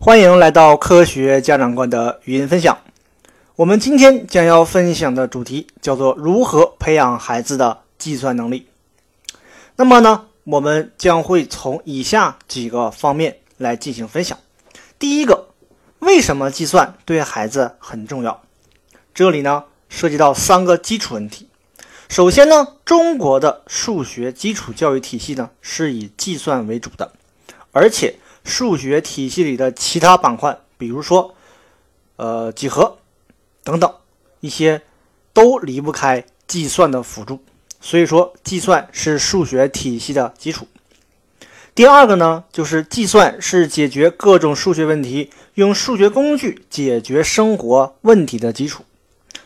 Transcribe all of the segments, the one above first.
欢迎来到科学家长观的语音分享。我们今天将要分享的主题叫做如何培养孩子的计算能力。那么呢，我们将会从以下几个方面来进行分享。第一个，为什么计算对孩子很重要？这里呢，涉及到三个基础问题。首先呢，中国的数学基础教育体系呢是以计算为主的，而且数学体系里的其他板块，比如说，呃，几何等等一些，都离不开计算的辅助。所以说，计算是数学体系的基础。第二个呢，就是计算是解决各种数学问题、用数学工具解决生活问题的基础。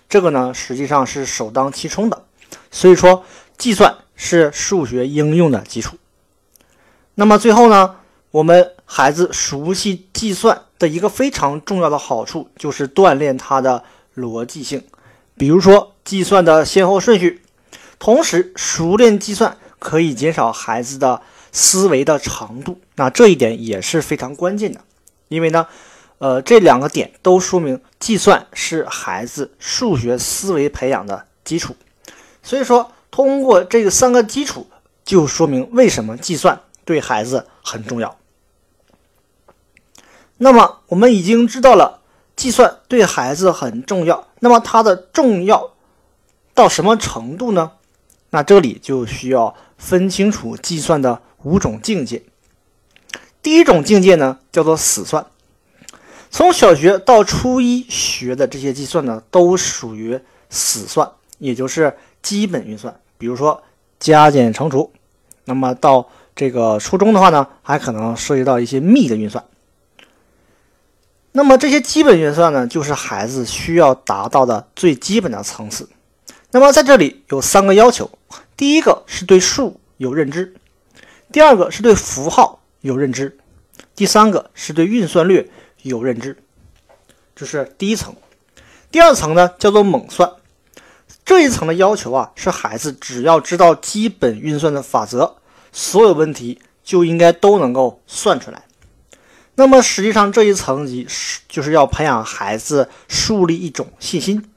这个呢，实际上是首当其冲的。所以说，计算是数学应用的基础。那么最后呢，我们孩子熟悉计算的一个非常重要的好处，就是锻炼他的逻辑性。比如说，计算的先后顺序。同时，熟练计算可以减少孩子的思维的长度。那这一点也是非常关键的，因为呢，呃，这两个点都说明计算是孩子数学思维培养的基础。所以说，通过这个三个基础，就说明为什么计算对孩子很重要。那么，我们已经知道了计算对孩子很重要。那么，它的重要到什么程度呢？那这里就需要分清楚计算的五种境界。第一种境界呢，叫做死算。从小学到初一学的这些计算呢，都属于死算，也就是。基本运算，比如说加减乘除，那么到这个初中的话呢，还可能涉及到一些幂的运算。那么这些基本运算呢，就是孩子需要达到的最基本的层次。那么在这里有三个要求：第一个是对数有认知，第二个是对符号有认知，第三个是对运算略有认知。这是第一层。第二层呢，叫做猛算。这一层的要求啊，是孩子只要知道基本运算的法则，所有问题就应该都能够算出来。那么实际上这一层级是就是要培养孩子树立一种信心，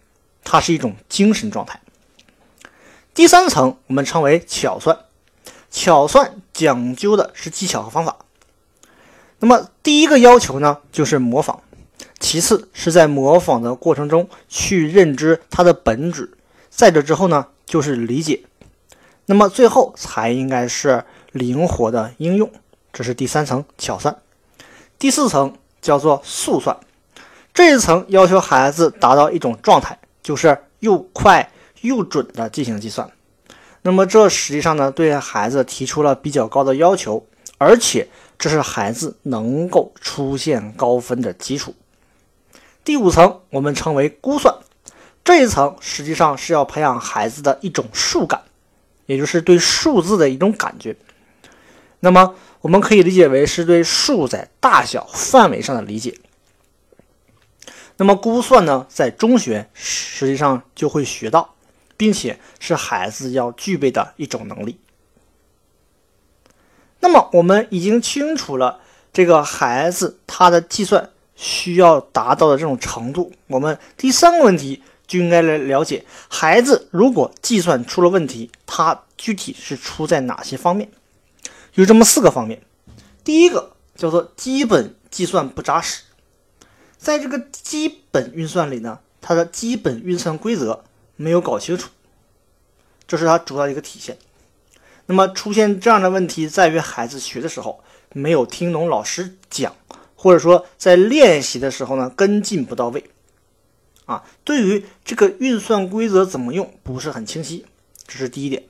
它是一种精神状态。第三层我们称为巧算，巧算讲究的是技巧和方法。那么第一个要求呢，就是模仿，其次是在模仿的过程中去认知它的本质。在这之后呢，就是理解，那么最后才应该是灵活的应用，这是第三层巧算。第四层叫做速算，这一层要求孩子达到一种状态，就是又快又准的进行计算。那么这实际上呢，对孩子提出了比较高的要求，而且这是孩子能够出现高分的基础。第五层我们称为估算。这一层实际上是要培养孩子的一种数感，也就是对数字的一种感觉。那么我们可以理解为是对数在大小范围上的理解。那么估算呢，在中学实际上就会学到，并且是孩子要具备的一种能力。那么我们已经清楚了这个孩子他的计算需要达到的这种程度。我们第三个问题。就应该来了解孩子，如果计算出了问题，他具体是出在哪些方面？有这么四个方面。第一个叫做基本计算不扎实，在这个基本运算里呢，它的基本运算规则没有搞清楚，这是它主要一个体现。那么出现这样的问题，在于孩子学的时候没有听懂老师讲，或者说在练习的时候呢，跟进不到位。啊，对于这个运算规则怎么用不是很清晰，这是第一点。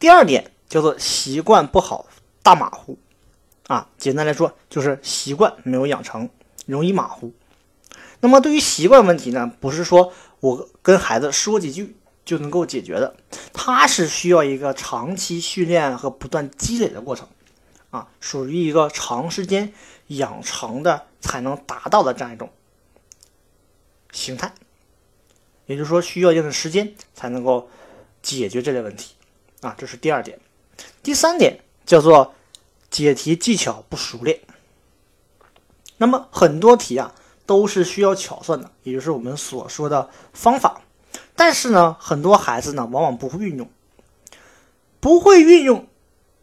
第二点叫做习惯不好，大马虎。啊，简单来说就是习惯没有养成，容易马虎。那么对于习惯问题呢，不是说我跟孩子说几句就能够解决的，它是需要一个长期训练和不断积累的过程。啊，属于一个长时间养成的才能达到的这样一种。形态，也就是说需要一定的时间才能够解决这类问题啊，这是第二点。第三点叫做解题技巧不熟练。那么很多题啊都是需要巧算的，也就是我们所说的方法。但是呢，很多孩子呢往往不会运用，不会运用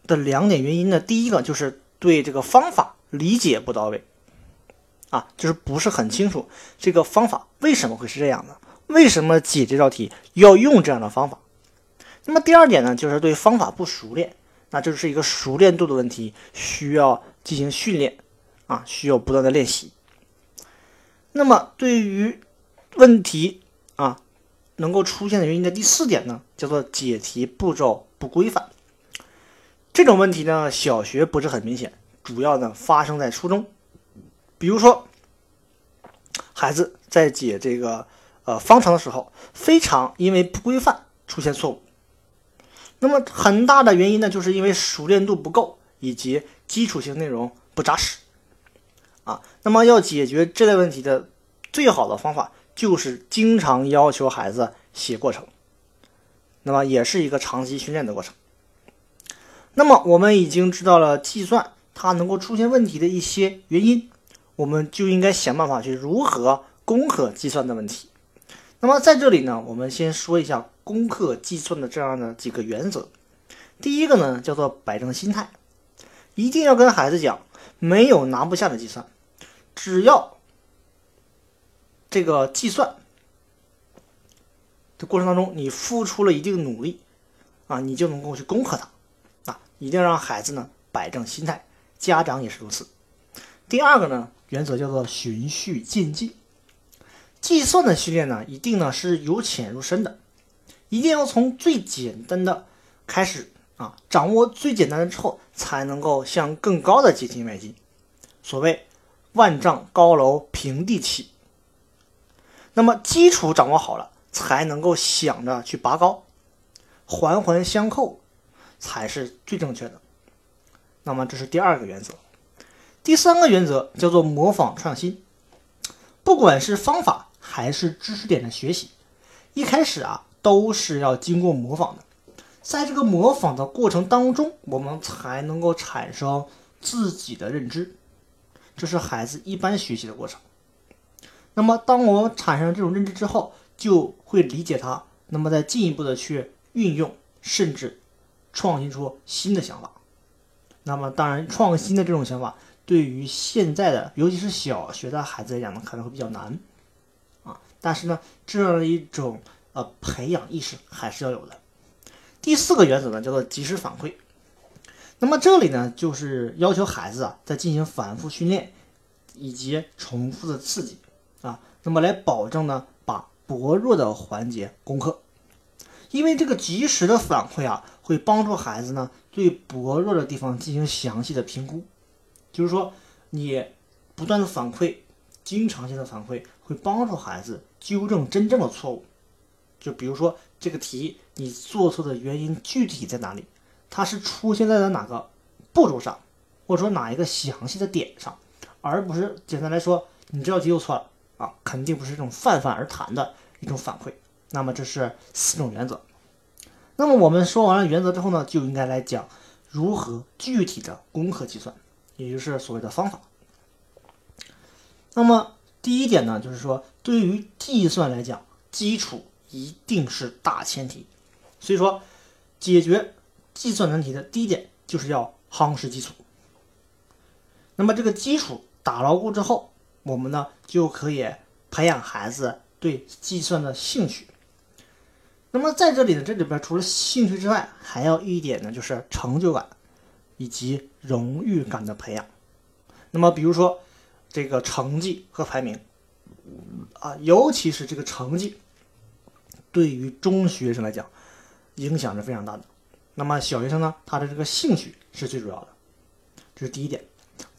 的两点原因呢，第一个就是对这个方法理解不到位，啊，就是不是很清楚这个方法为什么会是这样的，为什么解这道题要用这样的方法。那么第二点呢，就是对方法不熟练，那就是一个熟练度的问题，需要进行训练。啊，需要不断的练习。那么，对于问题啊能够出现的原因的第四点呢，叫做解题步骤不规范。这种问题呢，小学不是很明显，主要呢发生在初中。比如说，孩子在解这个呃方程的时候，非常因为不规范出现错误。那么很大的原因呢，就是因为熟练度不够，以及基础性内容不扎实。啊，那么要解决这类问题的最好的方法就是经常要求孩子写过程，那么也是一个长期训练的过程。那么我们已经知道了计算它能够出现问题的一些原因，我们就应该想办法去如何攻克计算的问题。那么在这里呢，我们先说一下攻克计算的这样的几个原则。第一个呢，叫做摆正心态，一定要跟孩子讲，没有拿不下的计算。只要这个计算的过程当中，你付出了一定努力啊，你就能够去攻克它啊！一定要让孩子呢摆正心态，家长也是如此。第二个呢，原则叫做循序渐进。计算的训练呢，一定呢是由浅入深的，一定要从最简单的开始啊，掌握最简单的之后，才能够向更高的阶梯迈进。所谓。万丈高楼平地起，那么基础掌握好了，才能够想着去拔高，环环相扣才是最正确的。那么这是第二个原则，第三个原则叫做模仿创新。不管是方法还是知识点的学习，一开始啊都是要经过模仿的，在这个模仿的过程当中，我们才能够产生自己的认知。这是孩子一般学习的过程。那么，当我产生这种认知之后，就会理解它，那么再进一步的去运用，甚至创新出新的想法。那么，当然，创新的这种想法对于现在的，尤其是小学的孩子来讲呢，可能会比较难啊。但是呢，这样一种呃培养意识还是要有的。第四个原则呢，叫做及时反馈。那么这里呢，就是要求孩子啊，在进行反复训练以及重复的刺激啊，那么来保证呢，把薄弱的环节攻克。因为这个及时的反馈啊，会帮助孩子呢，对薄弱的地方进行详细的评估。就是说，你不断的反馈，经常性的反馈，会帮助孩子纠正真正的错误。就比如说这个题，你做错的原因具体在哪里？它是出现在了哪个步骤上，或者说哪一个详细的点上，而不是简单来说，你这道题又错了啊，肯定不是这种泛泛而谈的一种反馈。那么这是四种原则。那么我们说完了原则之后呢，就应该来讲如何具体的攻克计算，也就是所谓的方法。那么第一点呢，就是说对于计算来讲，基础一定是大前提，所以说解决。计算难题的第一点就是要夯实基础。那么这个基础打牢固之后，我们呢就可以培养孩子对计算的兴趣。那么在这里呢，这里边除了兴趣之外，还要一点呢，就是成就感以及荣誉感的培养。那么比如说这个成绩和排名啊，尤其是这个成绩，对于中学生来讲，影响是非常大的。那么小学生呢，他的这个兴趣是最主要的，这是第一点。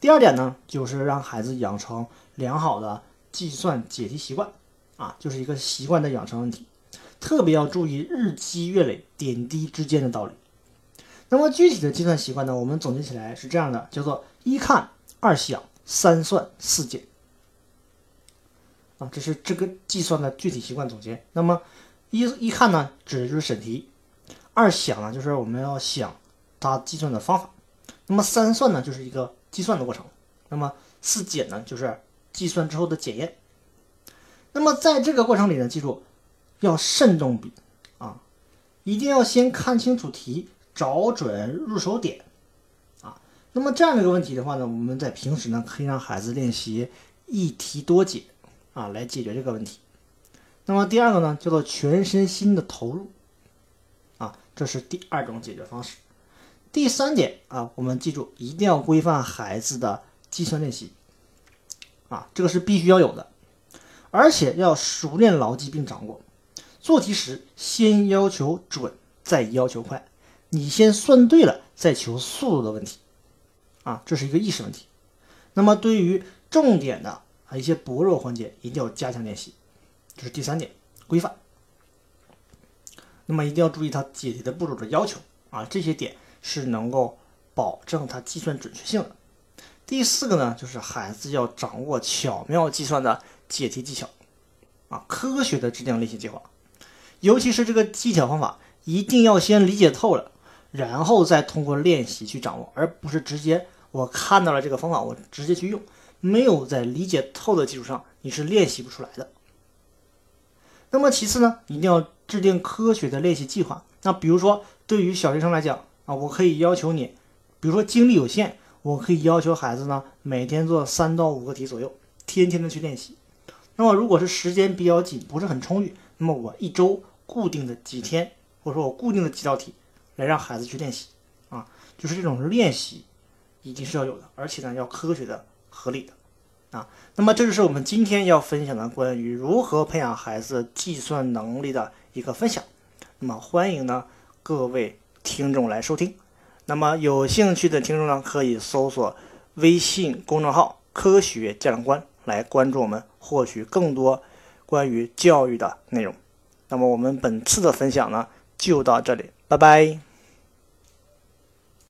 第二点呢，就是让孩子养成良好的计算解题习惯，啊，就是一个习惯的养成问题，特别要注意日积月累、点滴之间的道理。那么具体的计算习惯呢，我们总结起来是这样的，叫做一看、二想、三算、四解。啊，这是这个计算的具体习惯总结。那么一一看呢，指的就是审题。二想呢，就是我们要想它计算的方法。那么三算呢，就是一个计算的过程。那么四检呢就是计算之后的检验。那么在这个过程里呢，记住要慎重比啊，一定要先看清楚题，找准入手点啊。那么这样的一个问题的话呢，我们在平时呢可以让孩子练习一题多解啊，来解决这个问题。那么第二个呢，叫做全身心的投入啊，这是第二种解决方式。第三点啊，我们记住一定要规范孩子的计算练习啊，这个是必须要有的，而且要熟练牢记并掌握。做题时先要求准，再要求快。你先算对了，再求速度的问题啊，这是一个意识问题。那么对于重点的啊一些薄弱环节，一定要加强练习。这是第三点，规范。那么一定要注意它解题的步骤的要求啊，这些点是能够保证它计算准确性的。第四个呢，就是孩子要掌握巧妙计算的解题技巧啊，科学的制定练习计划，尤其是这个技巧方法，一定要先理解透了，然后再通过练习去掌握，而不是直接我看到了这个方法，我直接去用，没有在理解透的基础上，你是练习不出来的。那么其次呢，一定要制定科学的练习计划。那比如说，对于小学生来讲啊，我可以要求你，比如说精力有限，我可以要求孩子呢每天做三到五个题左右，天天的去练习。那么如果是时间比较紧，不是很充裕，那么我一周固定的几天，或者说我固定的几道题，来让孩子去练习啊，就是这种练习一定是要有的，而且呢要科学的、合理的。啊，那么这就是我们今天要分享的关于如何培养孩子计算能力的一个分享。那么欢迎呢各位听众来收听。那么有兴趣的听众呢，可以搜索微信公众号“科学价值观”来关注我们，获取更多关于教育的内容。那么我们本次的分享呢就到这里，拜拜。